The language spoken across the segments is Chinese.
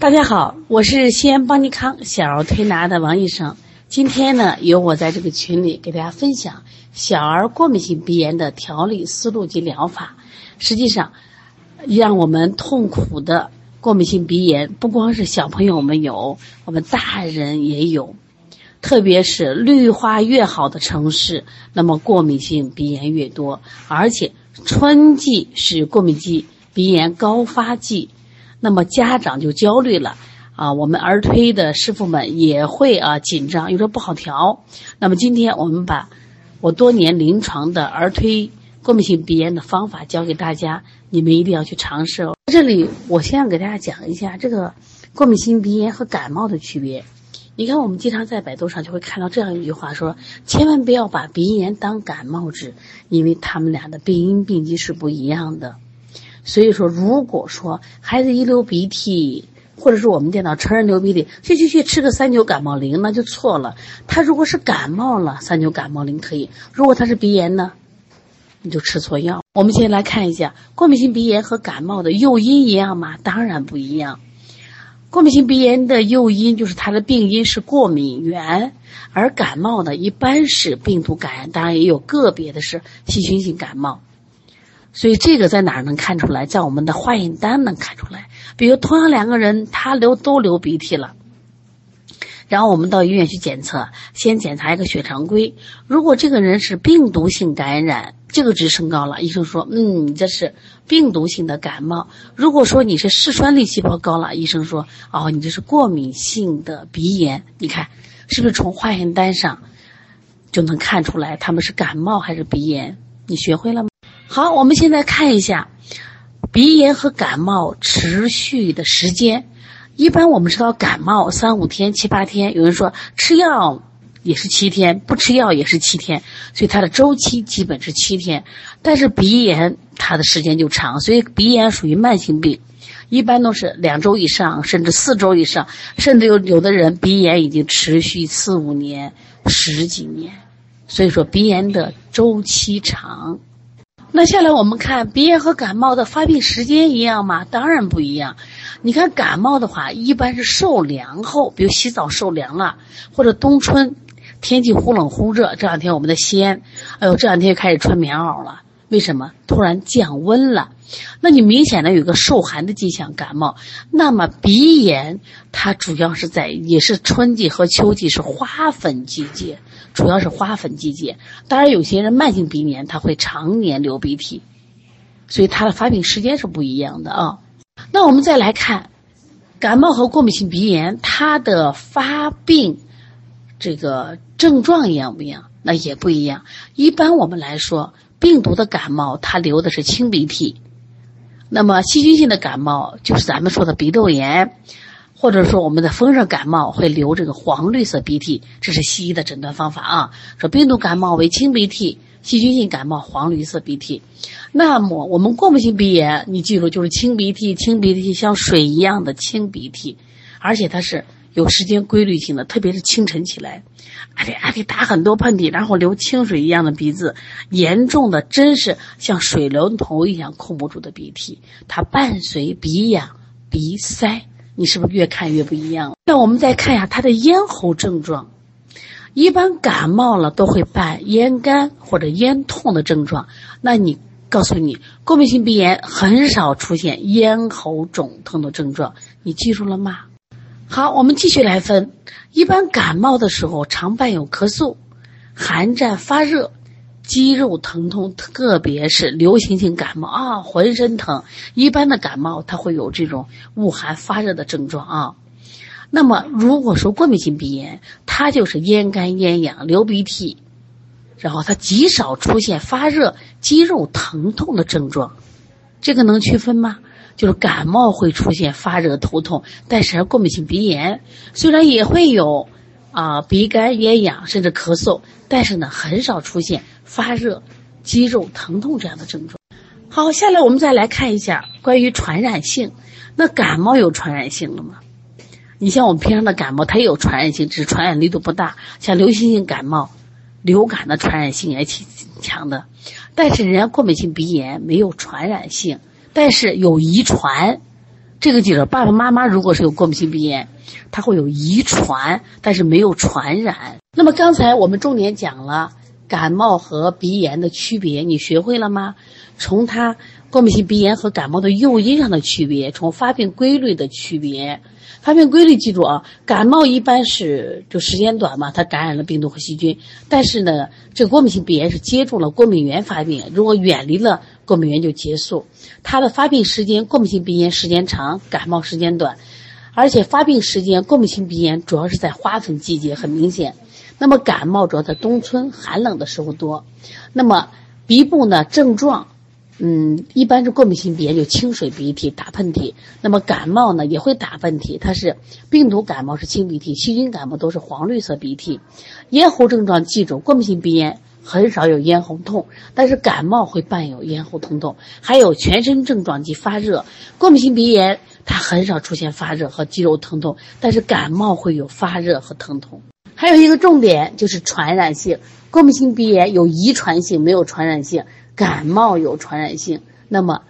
大家好，我是西安邦尼康小儿推拿的王医生。今天呢，由我在这个群里给大家分享小儿过敏性鼻炎的调理思路及疗法。实际上，让我们痛苦的过敏性鼻炎，不光是小朋友们有，我们大人也有。特别是绿化越好的城市，那么过敏性鼻炎越多，而且春季是过敏性鼻炎高发季。那么家长就焦虑了啊，我们儿推的师傅们也会啊紧张，有时候不好调。那么今天我们把我多年临床的儿推过敏性鼻炎的方法教给大家，你们一定要去尝试哦。这里我先要给大家讲一下这个过敏性鼻炎和感冒的区别。你看，我们经常在百度上就会看到这样一句话说：千万不要把鼻炎当感冒治，因为他们俩的病因病机是不一样的。所以说，如果说孩子一流鼻涕，或者是我们见到成人流鼻涕，去去去吃个三九感冒灵，那就错了。他如果是感冒了，三九感冒灵可以；如果他是鼻炎呢，你就吃错药。我们先来看一下，过敏性鼻炎和感冒的诱因一样吗？当然不一样。过敏性鼻炎的诱因就是它的病因是过敏源，而感冒呢一般是病毒感染，当然也有个别的是细菌性感冒。所以这个在哪儿能看出来？在我们的化验单能看出来。比如同样两个人，他流都流鼻涕了，然后我们到医院去检测，先检查一个血常规。如果这个人是病毒性感染，这个值升高了，医生说，嗯，你这是病毒性的感冒。如果说你是嗜酸粒细胞高了，医生说，哦，你这是过敏性的鼻炎。你看，是不是从化验单上就能看出来他们是感冒还是鼻炎？你学会了吗？好，我们现在看一下鼻炎和感冒持续的时间。一般我们知道感冒三五天、七八天，有人说吃药也是七天，不吃药也是七天，所以它的周期基本是七天。但是鼻炎它的时间就长，所以鼻炎属于慢性病，一般都是两周以上，甚至四周以上，甚至有有的人鼻炎已经持续四五年、十几年。所以说鼻炎的周期长。那下来我们看鼻炎和感冒的发病时间一样吗？当然不一样。你看感冒的话，一般是受凉后，比如洗澡受凉了，或者冬春天气忽冷忽热。这两天我们的西安，哎呦，这两天开始穿棉袄了。为什么？突然降温了，那你明显的有个受寒的迹象，感冒。那么鼻炎它主要是在也是春季和秋季是花粉季节。主要是花粉季节，当然有些人慢性鼻炎他会常年流鼻涕，所以它的发病时间是不一样的啊。那我们再来看，感冒和过敏性鼻炎它的发病这个症状一样不一样？那也不一样。一般我们来说，病毒的感冒它流的是清鼻涕，那么细菌性的感冒就是咱们说的鼻窦炎。或者说我们的风热感冒会流这个黄绿色鼻涕，这是西医的诊断方法啊。说病毒感冒为清鼻涕，细菌性感冒黄绿色鼻涕。那么我们过敏性鼻炎，你记住就是清鼻涕，清鼻涕像水一样的清鼻涕，而且它是有时间规律性的，特别是清晨起来，还得还得打很多喷嚏，然后流清水一样的鼻子，严重的真是像水龙头一样控不住的鼻涕，它伴随鼻痒、鼻塞。你是不是越看越不一样？那我们再看一下他的咽喉症状，一般感冒了都会伴咽干或者咽痛的症状。那你告诉你，过敏性鼻炎很少出现咽喉肿痛的症状，你记住了吗？好，我们继续来分，一般感冒的时候常伴有咳嗽、寒战、发热。肌肉疼痛，特别是流行性感冒啊，浑身疼。一般的感冒它会有这种恶寒发热的症状啊。那么如果说过敏性鼻炎，它就是咽干咽痒、流鼻涕，然后它极少出现发热、肌肉疼痛的症状。这个能区分吗？就是感冒会出现发热、头痛，但是过敏性鼻炎虽然也会有啊鼻干咽痒甚至咳嗽，但是呢很少出现。发热、肌肉疼痛这样的症状。好，下来我们再来看一下关于传染性。那感冒有传染性了吗？你像我们平常的感冒，它也有传染性，只是传染力度不大。像流行性感冒、流感的传染性也挺强的。但是人家过敏性鼻炎没有传染性，但是有遗传，这个记住，爸爸妈妈如果是有过敏性鼻炎，它会有遗传，但是没有传染。那么刚才我们重点讲了感冒和鼻炎的区别，你学会了吗？从它过敏性鼻炎和感冒的诱因上的区别，从发病规律的区别。发病规律记住啊，感冒一般是就时间短嘛，它感染了病毒和细菌。但是呢，这过敏性鼻炎是接种了过敏源发病，如果远离了过敏源就结束。它的发病时间，过敏性鼻炎时间长，感冒时间短，而且发病时间，过敏性鼻炎主要是在花粉季节很明显，那么感冒主要在冬春寒冷的时候多。那么鼻部呢症状？嗯，一般是过敏性鼻炎就清水鼻涕、打喷嚏。那么感冒呢也会打喷嚏，它是病毒感冒是清鼻涕，细菌感冒都是黄绿色鼻涕。咽喉症状记住，过敏性鼻炎很少有咽喉痛，但是感冒会伴有咽喉疼痛，还有全身症状及发热。过敏性鼻炎它很少出现发热和肌肉疼痛，但是感冒会有发热和疼痛。还有一个重点就是传染性，过敏性鼻炎有遗传性，没有传染性。感冒有传染性，那么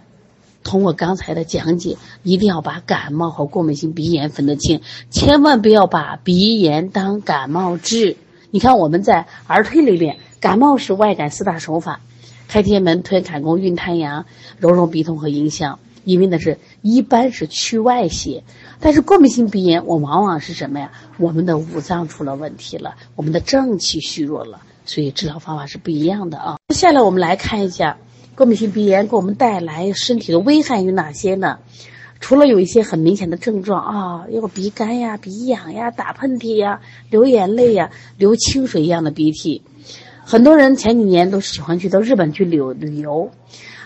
通过刚才的讲解，一定要把感冒和过敏性鼻炎分得清，千万不要把鼻炎当感冒治。你看我们在儿推里面，感冒是外感四大手法：开天门、推坎宫、运太阳、揉揉鼻通和迎香。因为那是一般是去外邪，但是过敏性鼻炎，我往往是什么呀？我们的五脏出了问题了，我们的正气虚弱了。所以治疗方法是不一样的啊。接下来我们来看一下过敏性鼻炎给我们带来身体的危害有哪些呢？除了有一些很明显的症状啊，有鼻干呀、鼻痒呀、打喷嚏呀、流眼泪呀、流清水一样的鼻涕，很多人前几年都喜欢去到日本去旅游旅游。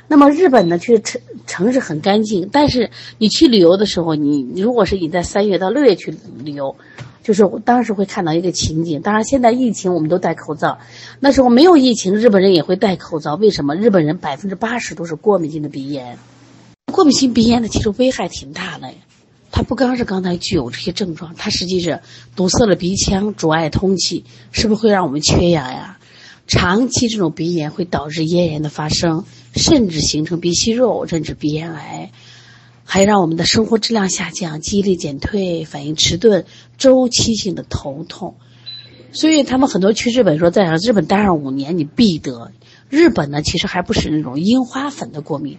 那么日本呢，去城城市很干净，但是你去旅游的时候，你如果是你在三月到六月去旅游。就是当时会看到一个情景，当然现在疫情我们都戴口罩，那时候没有疫情，日本人也会戴口罩。为什么？日本人百分之八十都是过敏性的鼻炎，过敏性鼻炎呢，其实危害挺大的。它不光是刚才具有这些症状，它实际是堵塞了鼻腔，阻碍通气，是不是会让我们缺氧呀？长期这种鼻炎会导致咽炎的发生，甚至形成鼻息肉，甚至鼻咽癌。还让我们的生活质量下降，记忆力减退，反应迟钝，周期性的头痛。所以他们很多去日本说，在日本待上五年，你必得。日本呢，其实还不是那种樱花粉的过敏，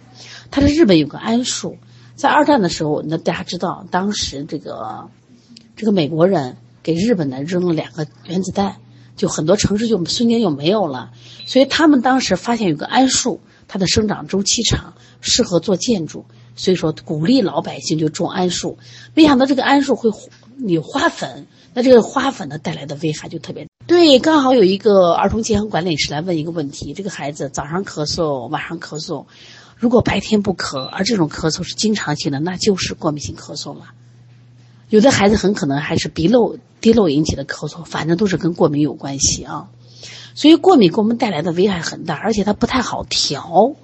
它是日本有个桉树，在二战的时候，那大家知道，当时这个这个美国人给日本呢扔了两个原子弹，就很多城市就瞬间就没有了。所以他们当时发现有个桉树，它的生长周期长，适合做建筑。所以说，鼓励老百姓就种桉树。没想到这个桉树会有花粉，那这个花粉呢带来的危害就特别。对，刚好有一个儿童健康管理师来问一个问题：这个孩子早上咳嗽，晚上咳嗽，如果白天不咳，而这种咳嗽是经常性的，那就是过敏性咳嗽了。有的孩子很可能还是鼻漏、滴漏引起的咳嗽，反正都是跟过敏有关系啊。所以过敏给我们带来的危害很大，而且它不太好调。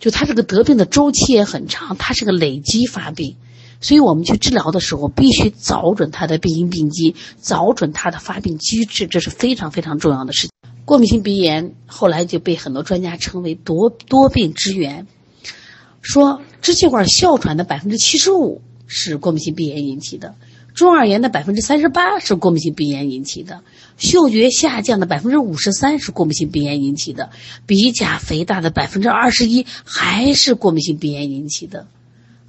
就它这个得病的周期也很长，它是个累积发病，所以我们去治疗的时候必须找准它的病因病机，找准它的发病机制，这是非常非常重要的事情。过敏性鼻炎后来就被很多专家称为多多病之源，说支气管哮喘的百分之七十五是过敏性鼻炎引起的。中耳炎的百分之三十八是过敏性鼻炎引起的，嗅觉下降的百分之五十三是过敏性鼻炎引起的，鼻甲肥大的百分之二十一还是过敏性鼻炎引起的。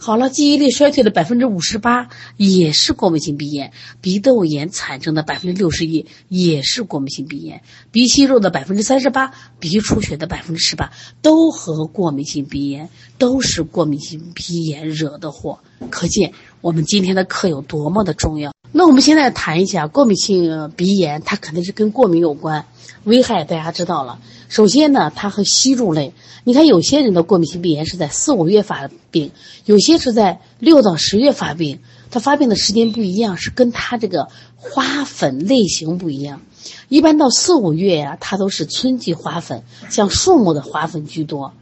好了，记忆力衰退的百分之五十八也是过敏性鼻炎，鼻窦炎产生的百分之六十一也是过敏性鼻炎，鼻息肉的百分之三十八，鼻出血的百分之十八都和过敏性鼻炎都是过敏性鼻炎惹的祸，可见。我们今天的课有多么的重要？那我们现在谈一下过敏性鼻炎，它肯定是跟过敏有关，危害大家知道了。首先呢，它和吸入类，你看有些人的过敏性鼻炎是在四五月发病，有些是在六到十月发病，它发病的时间不一样，是跟它这个花粉类型不一样。一般到四五月呀，它都是春季花粉，像树木的花粉居多。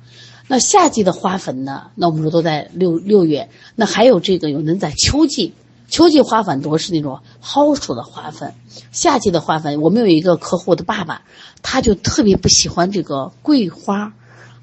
那夏季的花粉呢？那我们说都在六六月。那还有这个有人在秋季，秋季花粉多是那种蒿属的花粉。夏季的花粉，我们有一个客户的爸爸，他就特别不喜欢这个桂花，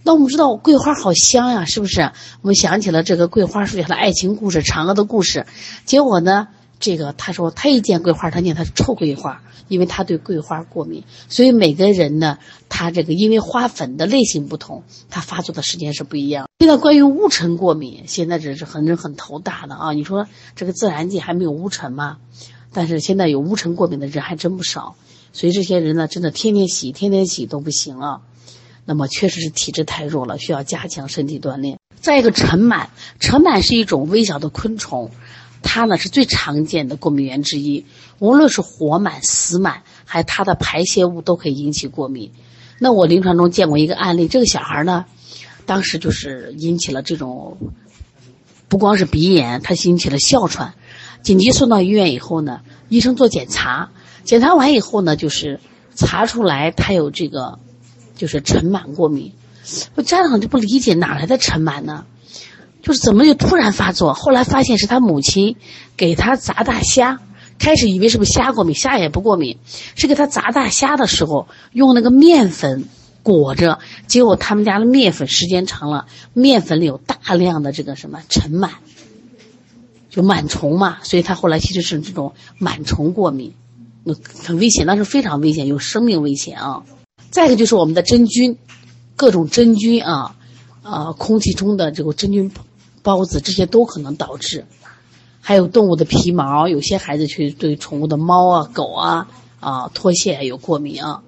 那我们知道桂花好香呀，是不是？我们想起了这个桂花树下的爱情故事，嫦娥的故事。结果呢，这个他说他一见桂花，他念他是臭桂花，因为他对桂花过敏。所以每个人呢，他这个因为花粉的类型不同，他发作的时间是不一样。现在关于乌尘过敏，现在这是很人很头大的啊。你说这个自然界还没有乌尘吗？但是现在有乌尘过敏的人还真不少。所以这些人呢，真的天天洗，天天洗都不行啊。那么确实是体质太弱了，需要加强身体锻炼。再一个，尘螨，尘螨是一种微小的昆虫，它呢是最常见的过敏源之一。无论是活螨、死螨，还它的排泄物都可以引起过敏。那我临床中见过一个案例，这个小孩呢，当时就是引起了这种，不光是鼻炎，他引起了哮喘，紧急送到医院以后呢，医生做检查，检查完以后呢，就是查出来他有这个。就是尘螨过敏，我家长就不理解哪来的尘螨呢？就是怎么就突然发作？后来发现是他母亲给他炸大虾，开始以为是不是虾过敏，虾也不过敏，是给他炸大虾的时候用那个面粉裹着，结果他们家的面粉时间长了，面粉里有大量的这个什么尘螨，就螨虫嘛，所以他后来其实是这种螨虫过敏，那很危险，那是非常危险，有生命危险啊。再一个就是我们的真菌，各种真菌啊，啊，空气中的这个真菌孢子，这些都可能导致。还有动物的皮毛，有些孩子去对宠物的猫啊、狗啊、啊脱屑有过敏啊。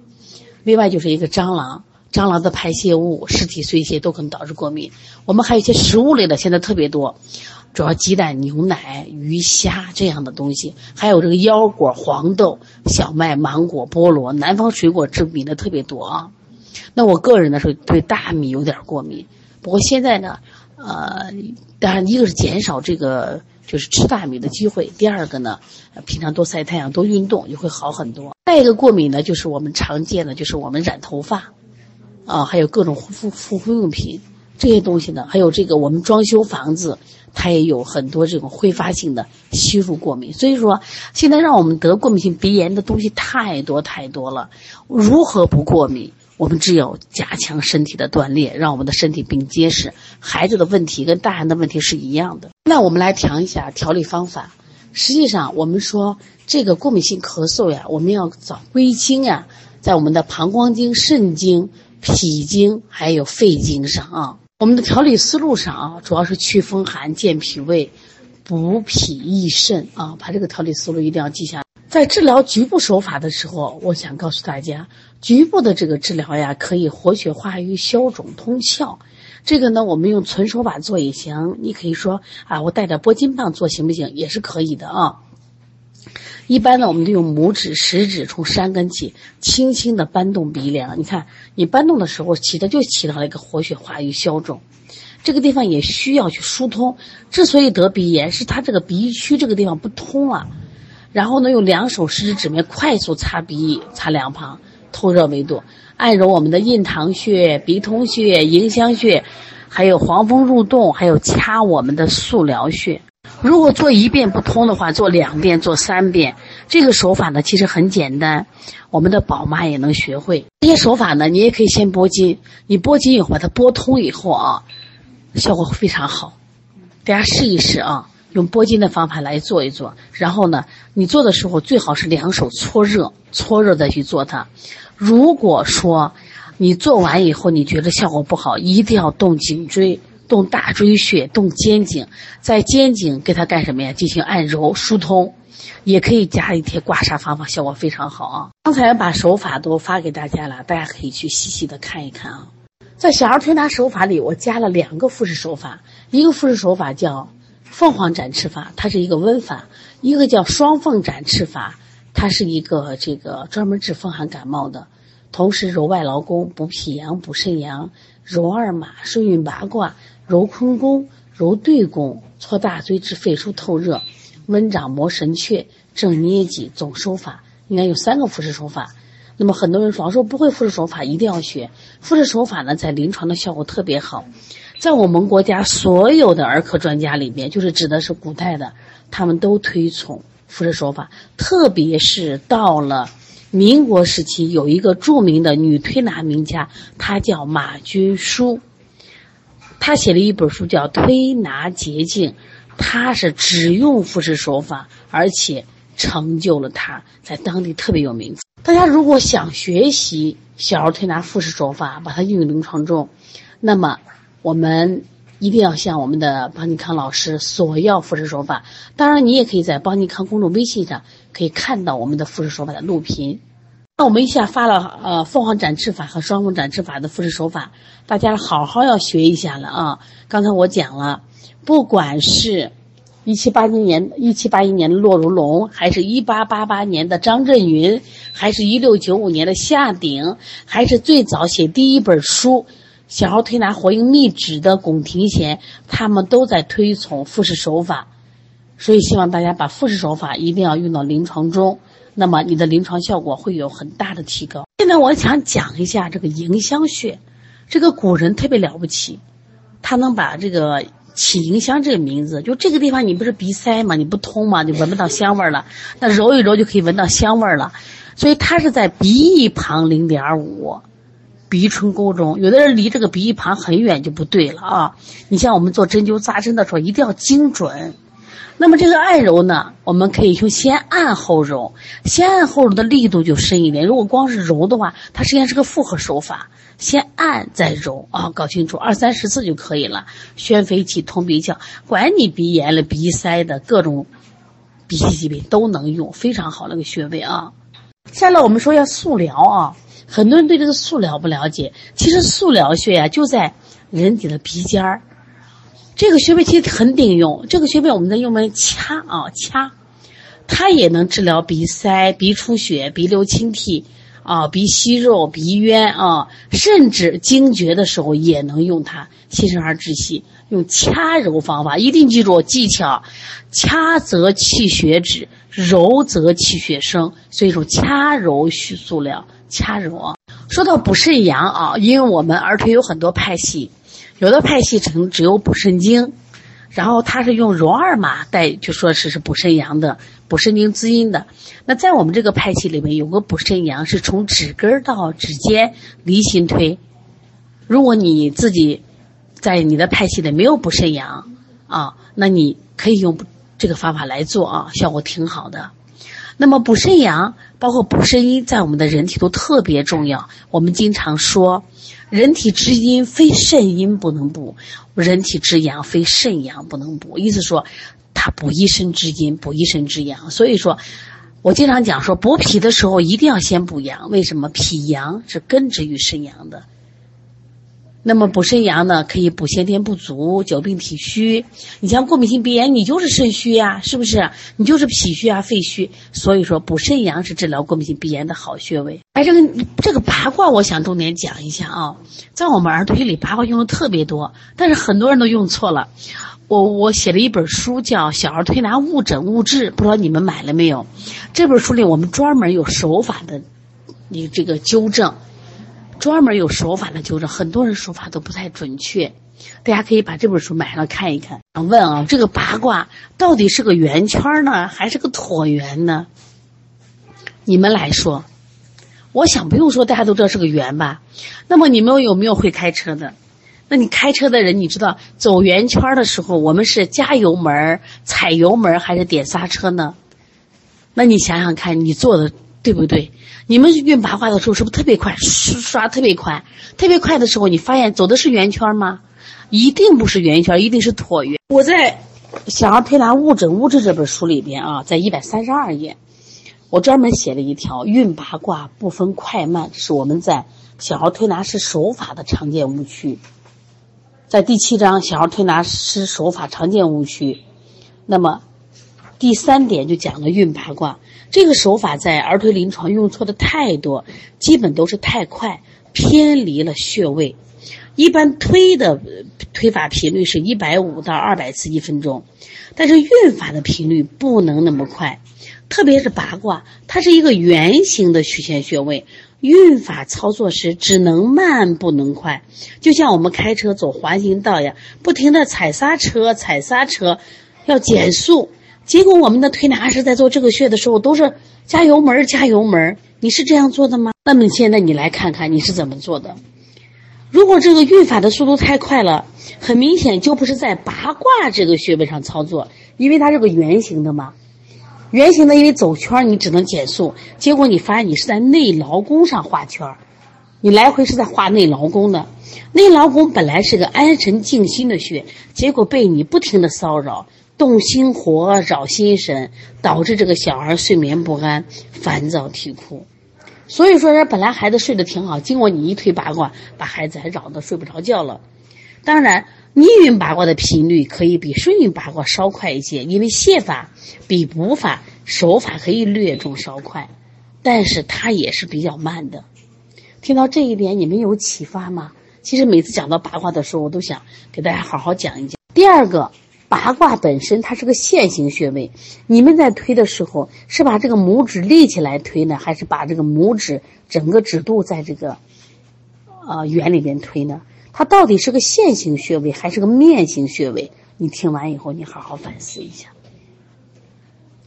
另外就是一个蟑螂，蟑螂的排泄物、尸体碎屑都可能导致过敏。我们还有一些食物类的，现在特别多。主要鸡蛋、牛奶、鱼虾这样的东西，还有这个腰果、黄豆、小麦、芒果、菠萝，南方水果致敏的特别多啊。那我个人呢是对大米有点过敏，不过现在呢，呃，当然一个是减少这个就是吃大米的机会，第二个呢，平常多晒太阳、多运动就会好很多。再一个过敏呢，就是我们常见的就是我们染头发，啊，还有各种护肤护肤用品这些东西呢，还有这个我们装修房子。它也有很多这种挥发性的吸入过敏，所以说现在让我们得过敏性鼻炎的东西太多太多了。如何不过敏？我们只有加强身体的锻炼，让我们的身体更结实。孩子的问题跟大人的问题是一样的。那我们来调一下调理方法。实际上，我们说这个过敏性咳嗽呀，我们要找归经呀，在我们的膀胱经、肾经、脾经还有肺经上啊。我们的调理思路上啊，主要是祛风寒、健脾胃、补脾益肾啊，把这个调理思路一定要记下。在治疗局部手法的时候，我想告诉大家，局部的这个治疗呀，可以活血化瘀、消肿通窍。这个呢，我们用纯手法做也行，你可以说啊，我带点拨筋棒做行不行？也是可以的啊。一般呢，我们就用拇指、食指从山根起，轻轻的搬动鼻梁。你看，你搬动的时候，起的就起到了一个活血化瘀、消肿。这个地方也需要去疏通。之所以得鼻炎，是它这个鼻区这个地方不通了。然后呢，用两手食指指面快速擦鼻，擦两旁，透热为度，按揉我们的印堂穴、鼻通穴、迎香穴，还有黄风入洞，还有掐我们的素髎穴。如果做一遍不通的话，做两遍、做三遍，这个手法呢其实很简单，我们的宝妈也能学会。这些手法呢，你也可以先拨筋，你拨筋以后把它拨通以后啊，效果非常好。大家试一试啊，用拨筋的方法来做一做。然后呢，你做的时候最好是两手搓热，搓热再去做它。如果说你做完以后你觉得效果不好，一定要动颈椎。动大椎穴，动肩颈，在肩颈给它干什么呀？进行按揉疏通，也可以加一些刮痧方法，效果非常好啊。刚才把手法都发给大家了，大家可以去细细的看一看啊。在小儿推拿手法里，我加了两个复式手法，一个复式手法叫凤凰展翅法，它是一个温法；一个叫双凤展翅法，它是一个这个专门治风寒感冒的，同时揉外劳宫，补脾阳，补肾阳，揉二马，顺运八卦。揉坤宫，揉对宫，搓大椎至肺腧透热，温掌摩神阙，正捏脊，总手法应该有三个复式手法。那么很多人说，说不会复式手法，一定要学复式手法呢，在临床的效果特别好。在我们国家所有的儿科专家里面，就是指的是古代的，他们都推崇复式手法。特别是到了民国时期，有一个著名的女推拿名家，她叫马君舒。她写了一本书叫《推拿捷径》，她是只用复式手法，而且成就了她在当地特别有名。大家如果想学习小儿推拿复式手法，把它应用临床中，那么我们一定要向我们的邦尼康老师索要复式手法。当然，你也可以在邦尼康公众微信上可以看到我们的复式手法的录屏。那我们一下发了呃凤凰展翅法和双凤展翅法的复式手法，大家好好要学一下了啊！刚才我讲了，不管是。一七八一年，一七八一年的骆如龙，还是一八八八年的张振云，还是一六九五年的夏鼎，还是最早写第一本书《小儿推拿活婴秘旨》的龚廷贤，他们都在推崇复式手法，所以希望大家把复式手法一定要用到临床中，那么你的临床效果会有很大的提高。现在我想讲一下这个迎香穴，这个古人特别了不起，他能把这个。起迎香这个名字，就这个地方你不是鼻塞吗？你不通吗？你闻不到香味了，那揉一揉就可以闻到香味了。所以它是在鼻翼旁零点五，鼻唇沟中。有的人离这个鼻翼旁很远就不对了啊！你像我们做针灸扎针的时候，一定要精准。那么这个按揉呢，我们可以用先按后揉，先按后揉的力度就深一点。如果光是揉的话，它实际上是个复合手法，先按再揉啊，搞清楚二三十次就可以了。宣肺气、通鼻窍，管你鼻炎了、鼻塞的各种鼻息疾病都能用，非常好那个穴位啊。下来我们说一下速疗啊，很多人对这个速疗不了解，其实速疗穴呀就在人体的鼻尖儿。这个穴位其实很顶用，这个穴位我们在用来掐啊掐，它也能治疗鼻塞、鼻出血、鼻流清涕啊、鼻息肉、鼻渊啊，甚至惊厥的时候也能用它，新生儿窒息，用掐揉方法，一定记住技巧，掐则气血止，揉则气血生，所以说掐揉需速疗，掐揉啊。说到补肾阳啊，因为我们儿推有很多派系。有的派系成只有补肾精，然后它是用揉二马带，就说是是补肾阳的、补肾精滋阴的。那在我们这个派系里面，有个补肾阳是从指根到指尖离心推。如果你自己在你的派系里没有补肾阳啊，那你可以用这个方法来做啊，效果挺好的。那么补肾阳包括补肾阴，在我们的人体都特别重要。我们经常说。人体之阴非肾阴不能补，人体之阳非肾阳不能补。意思说，它补一身之阴，补一身之阳。所以说，我经常讲说，补脾的时候一定要先补阳。为什么？脾阳是根植于肾阳的。那么补肾阳呢，可以补先天不足、久病体虚。你像过敏性鼻炎，你就是肾虚呀，是不是？你就是脾虚啊、肺虚。所以说，补肾阳是治疗过敏性鼻炎的好穴位。哎，这个这个八卦，我想重点讲一下啊。在我们儿推里，八卦用的特别多，但是很多人都用错了。我我写了一本书，叫《小儿推拿误诊误治》，不知道你们买了没有？这本书里我们专门有手法的，你这个纠正。专门有手法的纠正，很多人手法都不太准确，大家可以把这本书买上看一看。想问啊，这个八卦到底是个圆圈呢，还是个椭圆呢？你们来说，我想不用说，大家都知道是个圆吧？那么你们有没有会开车的？那你开车的人，你知道走圆圈的时候，我们是加油门、踩油门还是点刹车呢？那你想想看，你做的对不对？你们运八卦的时候是不是特别快，刷特别快，特别快的时候，你发现走的是圆圈吗？一定不是圆圈，一定是椭圆。我在《小儿推拿误诊误治》这本书里边啊，在一百三十二页，我专门写了一条运八卦不分快慢，是我们在小儿推拿师手法的常见误区。在第七章小儿推拿师手法常见误区，那么第三点就讲了运八卦。这个手法在儿推临床用错的太多，基本都是太快，偏离了穴位。一般推的推法频率是一百五到二百次一分钟，但是运法的频率不能那么快。特别是八卦，它是一个圆形的曲线穴位，运法操作时只能慢不能快。就像我们开车走环形道一样，不停的踩刹车，踩刹车，要减速。结果我们的推拿师在做这个穴的时候都是加油门加油门你是这样做的吗？那么现在你来看看你是怎么做的？如果这个运法的速度太快了，很明显就不是在八卦这个穴位上操作，因为它是个圆形的嘛。圆形的，因为走圈你只能减速，结果你发现你是在内劳宫上画圈你来回是在画内劳宫的。内劳宫本来是个安神静心的穴，结果被你不停的骚扰，动心火，扰心神，导致这个小孩睡眠不安、烦躁啼哭。所以说，人本来孩子睡得挺好，经过你一推八卦，把孩子还扰得睡不着觉了。当然。逆运八卦的频率可以比顺运八卦稍快一些，因为泻法比补法手法可以略重稍快，但是它也是比较慢的。听到这一点，你们有启发吗？其实每次讲到八卦的时候，我都想给大家好好讲一讲。第二个，八卦本身它是个线形穴位，你们在推的时候是把这个拇指立起来推呢，还是把这个拇指整个指肚在这个呃圆里边推呢？它到底是个线形穴位还是个面形穴位？你听完以后，你好好反思一下，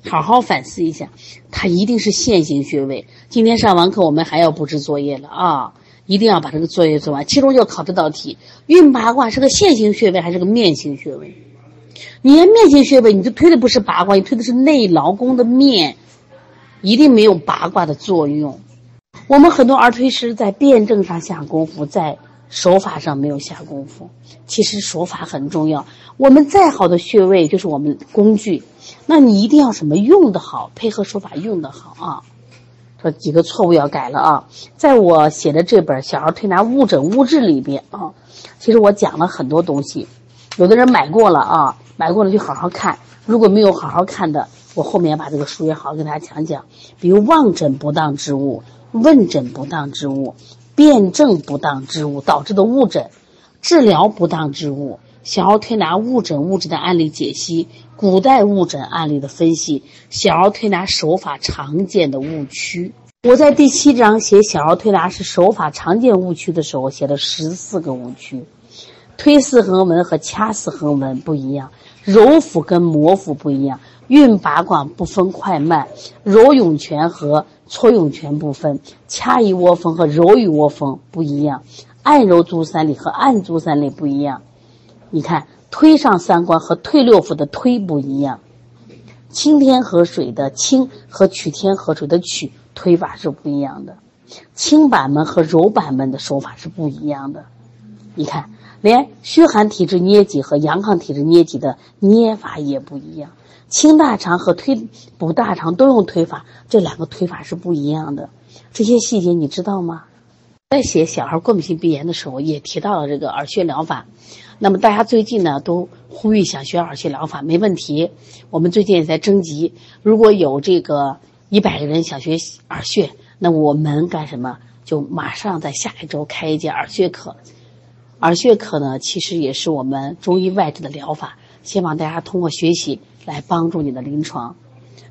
好好反思一下，它一定是线形穴位。今天上完课，我们还要布置作业了啊！一定要把这个作业做完。其中要考这道题：运八卦是个线形穴位还是个面形穴位？你面型穴位，你就推的不是八卦，你推的是内劳宫的面，一定没有八卦的作用。我们很多儿推师在辩证上下功夫，在。手法上没有下功夫，其实手法很重要。我们再好的穴位就是我们工具，那你一定要什么用的好，配合手法用的好啊。这几个错误要改了啊。在我写的这本《小儿推拿误诊误治》里边啊，其实我讲了很多东西，有的人买过了啊，买过了就好好看。如果没有好好看的，我后面把这个书也好好跟大家讲讲，比如望诊不当之物，问诊不当之物。辩证不当之物导致的误诊，治疗不当之物，小儿推拿误诊误诊的案例解析，古代误诊案例的分析，小儿推拿手法常见的误区。我在第七章写小儿推拿是手法常见误区的时候，写了十四个误区。推四横纹和掐四横纹不一样，揉腹跟摩腹不一样，运八卦不分快慢，揉涌泉和。搓涌泉不分，掐一窝蜂和揉一窝蜂不一样，按揉足三里和按足三里不一样。你看，推上三关和推六腑的推不一样，清天河水的清和取天河水的取推法是不一样的，清板门和揉板门的手法是不一样的。你看，连虚寒体质捏脊和阳亢体质捏脊的捏法也不一样。清大肠和推补大肠都用推法，这两个推法是不一样的。这些细节你知道吗？在写小孩过敏性鼻炎的时候，也提到了这个耳穴疗法。那么大家最近呢都呼吁想学耳穴疗法，没问题。我们最近也在征集，如果有这个一百个人想学耳穴，那我们干什么？就马上在下一周开一节耳穴课。耳穴课呢，其实也是我们中医外治的疗法，希望大家通过学习。来帮助你的临床。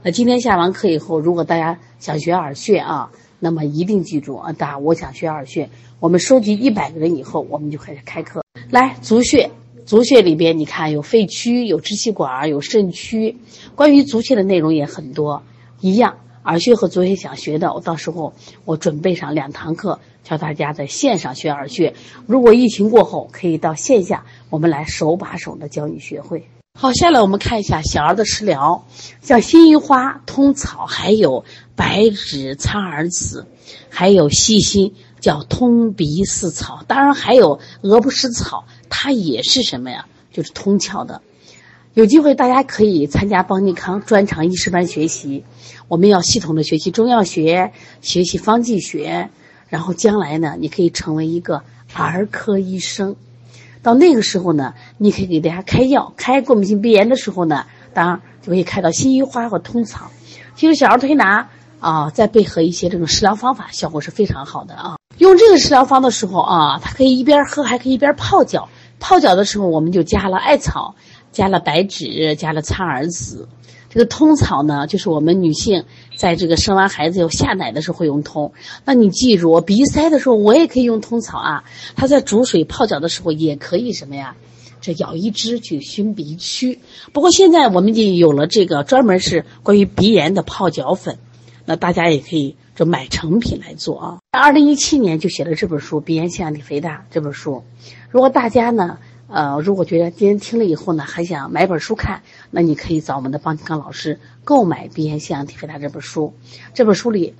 那今天下完课以后，如果大家想学耳穴啊，那么一定记住啊，大家我想学耳穴。我们收集一百个人以后，我们就开始开课。来，足穴，足穴里边你看有肺区、有支气管、有肾区。关于足穴的内容也很多，一样。耳穴和足穴想学的，我到时候我准备上两堂课，教大家在线上学耳穴。如果疫情过后，可以到线下，我们来手把手的教你学会。好，下来我们看一下小儿的食疗，像辛夷花、通草，还有白芷、苍耳子，还有细心叫通鼻四草，当然还有鹅不食草，它也是什么呀？就是通窍的。有机会大家可以参加邦尼康专长医师班学习，我们要系统的学习中药学，学习方剂学，然后将来呢，你可以成为一个儿科医生。到那个时候呢，你可以给大家开药，开过敏性鼻炎的时候呢，当然就可以开到辛夷花和通草。其实小儿推拿啊，再配合一些这种食疗方法，效果是非常好的啊。用这个食疗方的时候啊，它可以一边喝，还可以一边泡脚。泡脚的时候，我们就加了艾草，加了白芷，加了苍耳子。这个通草呢，就是我们女性在这个生完孩子以后下奶的时候会用通。那你记住，我鼻塞的时候我也可以用通草啊。它在煮水泡脚的时候也可以什么呀？这舀一支去熏鼻区。不过现在我们已经有了这个专门是关于鼻炎的泡脚粉，那大家也可以就买成品来做啊。二零一七年就写了这本书《鼻炎腺样体肥大》这本书。如果大家呢，呃，如果觉得今天听了以后呢，还想买本书看，那你可以找我们的邦金刚老师购买《鼻炎腺样体肥大》这本书。这本书里。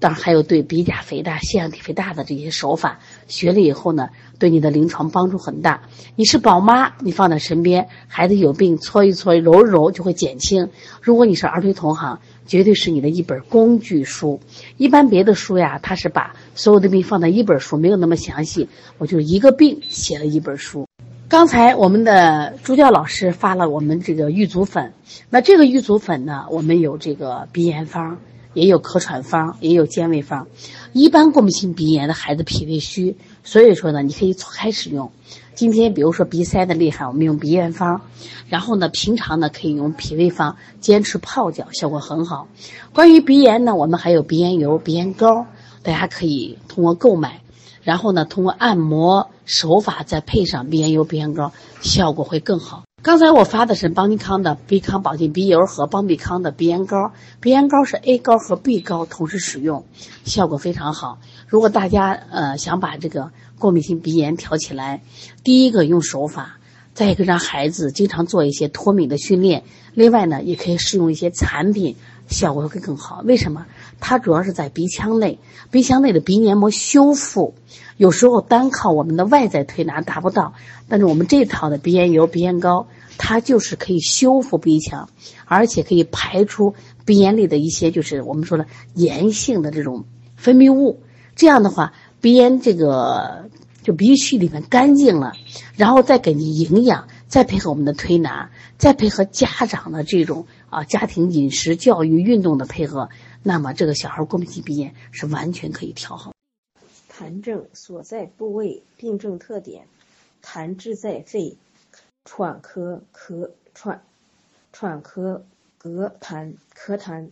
当然还有对鼻甲肥大、腺样体肥大的这些手法，学了以后呢，对你的临床帮助很大。你是宝妈，你放在身边，孩子有病搓一搓、揉一揉就会减轻。如果你是儿推同行，绝对是你的一本工具书。一般别的书呀，它是把所有的病放在一本书，没有那么详细。我就一个病写了一本书。刚才我们的朱教老师发了我们这个玉足粉，那这个玉足粉呢，我们有这个鼻炎方。也有咳喘方，也有健胃方。一般过敏性鼻炎的孩子脾胃虚，所以说呢，你可以错开使用。今天比如说鼻塞的厉害，我们用鼻炎方。然后呢，平常呢可以用脾胃方，坚持泡脚，效果很好。关于鼻炎呢，我们还有鼻炎油、鼻炎膏，大家可以通过购买，然后呢通过按摩手法再配上鼻炎油、鼻炎膏，效果会更好。刚才我发的是邦尼康的鼻康保健鼻油和邦比康的鼻炎膏，鼻炎膏是 A 膏和 B 膏同时使用，效果非常好。如果大家呃想把这个过敏性鼻炎调起来，第一个用手法，再一个让孩子经常做一些脱敏的训练，另外呢也可以试用一些产品，效果会更好。为什么？它主要是在鼻腔内，鼻腔内的鼻黏膜修复。有时候单靠我们的外在推拿达不到，但是我们这套的鼻炎油、鼻炎膏，它就是可以修复鼻腔，而且可以排出鼻炎里的一些就是我们说的炎性的这种分泌物。这样的话，鼻炎这个就鼻区里面干净了，然后再给你营养，再配合我们的推拿，再配合家长的这种啊家庭饮食、教育、运动的配合，那么这个小孩过敏性鼻炎是完全可以调好。痰症所在部位，病症特点：痰滞在肺，喘咳咳喘，喘咳咳痰咳痰，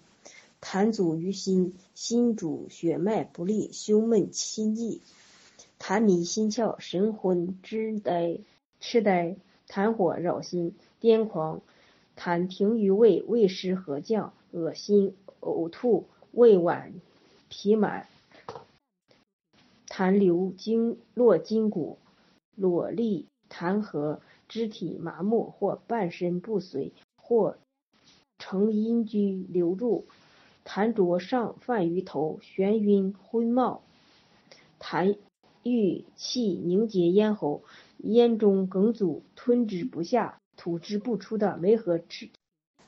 痰阻于心，心主血脉不利，胸闷心悸，痰迷心窍，神昏痴呆痴呆，痰火扰心，癫狂，痰停于胃，胃湿和降，恶心呕吐，胃脘痞满。痰流经络筋骨，裸立痰核，肢体麻木或半身不遂，或呈阴居留注。痰浊上泛于头，眩晕昏冒。痰郁气凝结咽喉，咽中梗阻，吞之不下，吐之不出的梅核质。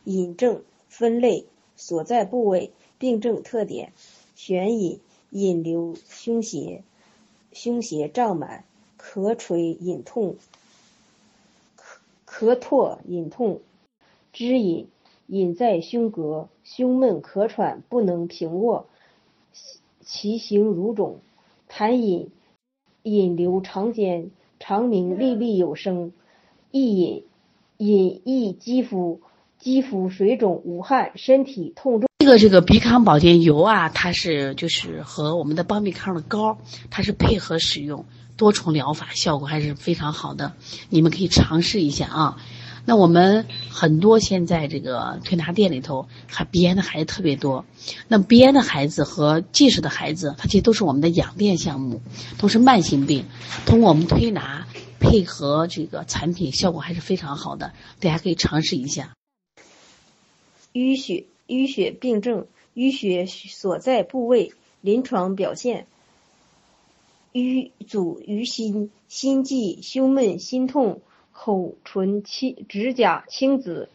饮症分类所在部位，病症特点：悬饮，引流胸胁。胸胁胀满，咳垂隐痛，咳咳唾隐痛，肢隐隐在胸膈，胸闷咳喘不能平卧，其形如肿，痰饮引流肠间，肠鸣沥沥有声，易饮饮溢肌肤，肌肤水肿无汗，身体痛重。这个这个鼻康保健油啊，它是就是和我们的邦比康的膏，它是配合使用，多重疗法效果还是非常好的，你们可以尝试一下啊。那我们很多现在这个推拿店里头，还鼻炎的孩子特别多。那鼻炎的孩子和近视的孩子，它其实都是我们的养店项目，都是慢性病。通过我们推拿配合这个产品，效果还是非常好的，大家可以尝试一下。淤血。淤血病症，淤血所在部位，临床表现：瘀阻于心，心悸、胸闷、心痛，口唇青，指甲青紫；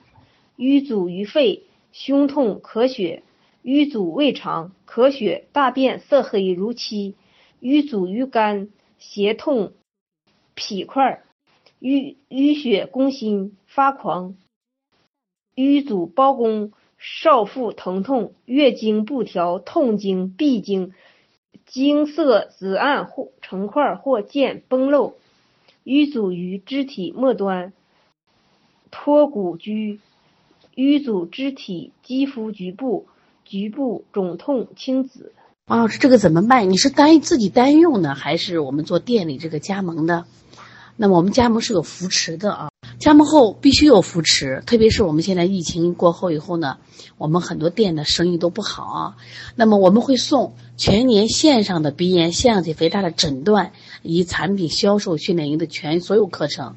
瘀阻于肺，胸痛、咳血；瘀阻胃肠，咳血，大便色黑如漆；瘀阻于肝，胁痛、痞块；淤淤血攻心，发狂；瘀阻包公。少腹疼痛，月经不调，痛经、闭经，经色紫暗或成块或见崩漏，瘀阻于肢体末端，脱骨居，瘀阻肢体肌肤局部，局部肿痛青紫。王老师，这个怎么卖？你是单自己单用呢，还是我们做店里这个加盟的？那么我们加盟是有扶持的啊。加盟后必须有扶持，特别是我们现在疫情过后以后呢，我们很多店的生意都不好啊。那么我们会送全年线上的鼻炎、腺样体肥大的诊断以及产品销售训练营的全所有课程，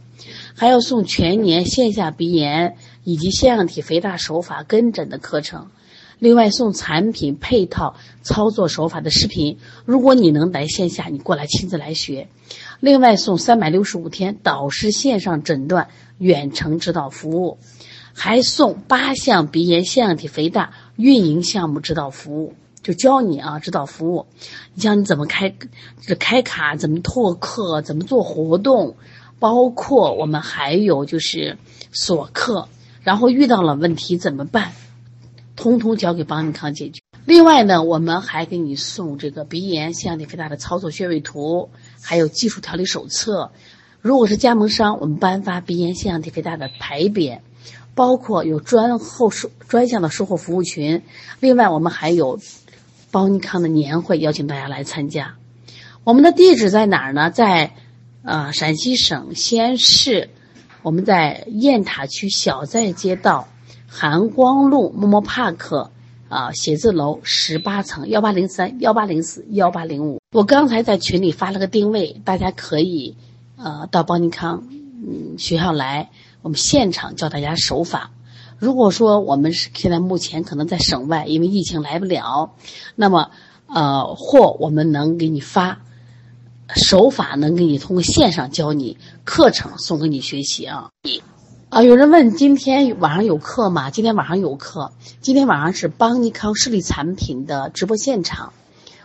还要送全年线下鼻炎以及腺样体肥大手法跟诊的课程。另外送产品配套操作手法的视频，如果你能来线下，你过来亲自来学。另外送三百六十五天导师线上诊断远程指导服务，还送八项鼻炎腺样体肥大运营项目指导服务，就教你啊指导服务，你教你怎么开这开卡，怎么拓客，怎么做活动，包括我们还有就是锁客，然后遇到了问题怎么办？通通交给邦尼康解决。另外呢，我们还给你送这个鼻炎腺样体肥大的操作穴位图，还有技术调理手册。如果是加盟商，我们颁发鼻炎腺样体肥大的牌匾，包括有专后售专项的售后服务群。另外，我们还有邦尼康的年会，邀请大家来参加。我们的地址在哪儿呢？在呃陕西省西安市，我们在雁塔区小寨街道。含光路默默 park 啊，写字楼十八层幺八零三幺八零四幺八零五。我刚才在群里发了个定位，大家可以呃到邦尼康嗯学校来，我们现场教大家手法。如果说我们是现在目前可能在省外，因为疫情来不了，那么呃货我们能给你发手法，能给你通过线上教你课程送给你学习啊。啊，有人问今天晚上有课吗？今天晚上有课。今天晚上是邦尼康视力产品的直播现场，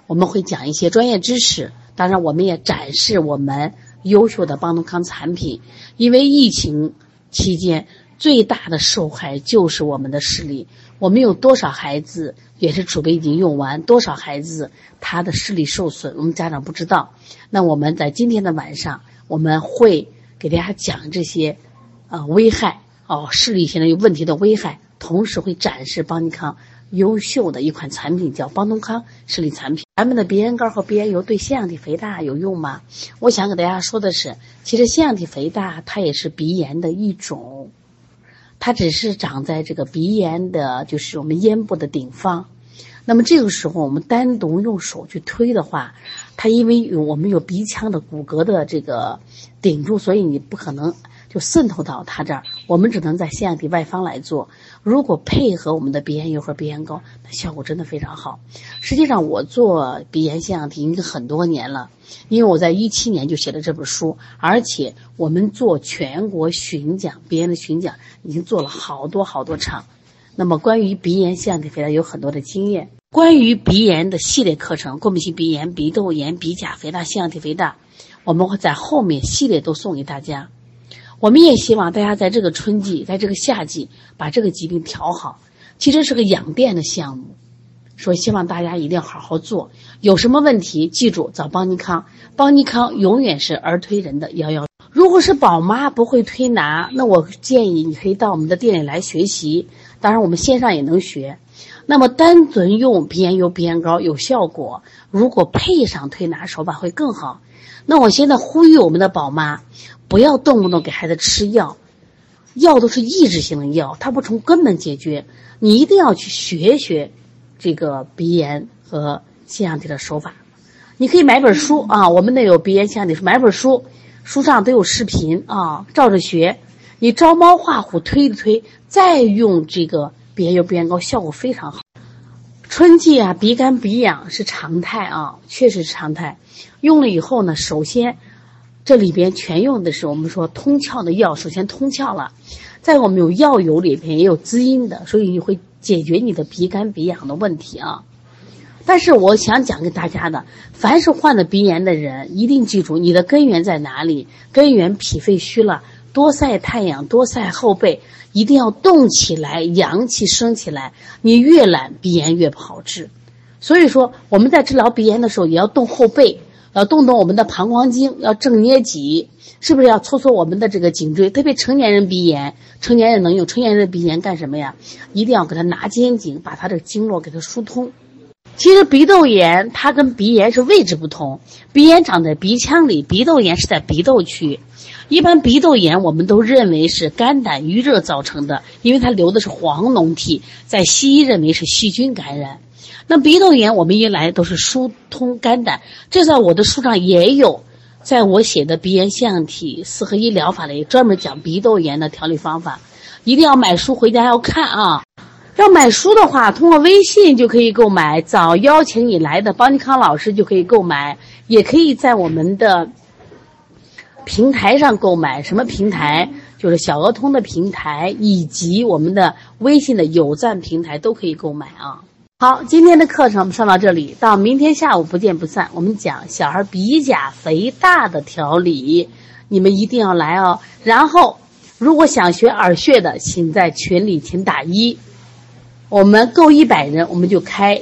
我们会讲一些专业知识，当然我们也展示我们优秀的邦尼康产品。因为疫情期间最大的受害就是我们的视力，我们有多少孩子也是储备已经用完，多少孩子他的视力受损，我们家长不知道。那我们在今天的晚上，我们会给大家讲这些。啊，危害哦，视力现在有问题的危害，同时会展示邦尼康优秀的一款产品，叫邦东康视力产品。咱们的鼻炎膏和鼻炎油对腺样体肥大有用吗？我想给大家说的是，其实腺样体肥大它也是鼻炎的一种，它只是长在这个鼻炎的，就是我们咽部的顶方。那么这个时候，我们单独用手去推的话，它因为有我们有鼻腔的骨骼的这个顶住，所以你不可能。就渗透到他这儿，我们只能在腺样体外方来做。如果配合我们的鼻炎油和鼻炎膏，那效果真的非常好。实际上，我做鼻炎腺样体已经很多年了，因为我在一七年就写了这本书，而且我们做全国巡讲鼻炎的巡讲，已经做了好多好多场。那么，关于鼻炎腺样体肥大有很多的经验。关于鼻炎的系列课程，过敏性鼻炎、鼻窦炎、鼻甲肥大、腺样体肥大，我们会在后面系列都送给大家。我们也希望大家在这个春季，在这个夏季把这个疾病调好。其实是个养店的项目，所以希望大家一定要好好做。有什么问题，记住找邦尼康，邦尼康永远是儿推人的幺幺。如果是宝妈不会推拿，那我建议你可以到我们的店里来学习。当然，我们线上也能学。那么单纯用鼻炎油、鼻炎膏有效果，如果配上推拿手法会更好。那我现在呼吁我们的宝妈。不要动不动给孩子吃药，药都是抑制性的药，它不从根本解决。你一定要去学学这个鼻炎和腺样体的手法。你可以买本书啊，我们那有鼻炎腺样体，买本书，书上都有视频啊，照着学。你招猫画虎推一推，再用这个鼻炎油、鼻炎膏，效果非常好。春季啊，鼻干鼻痒是常态啊，确实是常态。用了以后呢，首先。这里边全用的是我们说通窍的药，首先通窍了，在我们有药油里边也有滋阴的，所以你会解决你的鼻干鼻痒的问题啊。但是我想讲给大家的，凡是患了鼻炎的人，一定记住你的根源在哪里？根源脾肺虚了，多晒太阳，多晒后背，一定要动起来，阳气升起来。你越懒，鼻炎越不好治。所以说，我们在治疗鼻炎的时候，也要动后背。要动动我们的膀胱经，要正捏脊，是不是要搓搓我们的这个颈椎？特别成年人鼻炎，成年人能用成年人的鼻炎干什么呀？一定要给他拿肩颈，把他的经络给他疏通。其实鼻窦炎它跟鼻炎是位置不同，鼻炎长在鼻腔里，鼻窦炎是在鼻窦区。一般鼻窦炎我们都认为是肝胆郁热造成的，因为它流的是黄脓涕，在西医认为是细菌感染。那鼻窦炎我们一来都是疏通肝胆，这在我的书上也有，在我写的鼻炎腺样体四合一疗法里专门讲鼻窦炎的调理方法，一定要买书回家要看啊。要买书的话，通过微信就可以购买，找邀请你来的邦尼康老师就可以购买，也可以在我们的平台上购买。什么平台？就是小鹅通的平台，以及我们的微信的有赞平台都可以购买啊。好，今天的课程我们上到这里，到明天下午不见不散。我们讲小孩鼻甲肥大的调理，你们一定要来哦。然后，如果想学耳穴的，请在群里请打一。我们够一百人，我们就开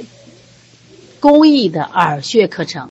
公益的耳穴课程。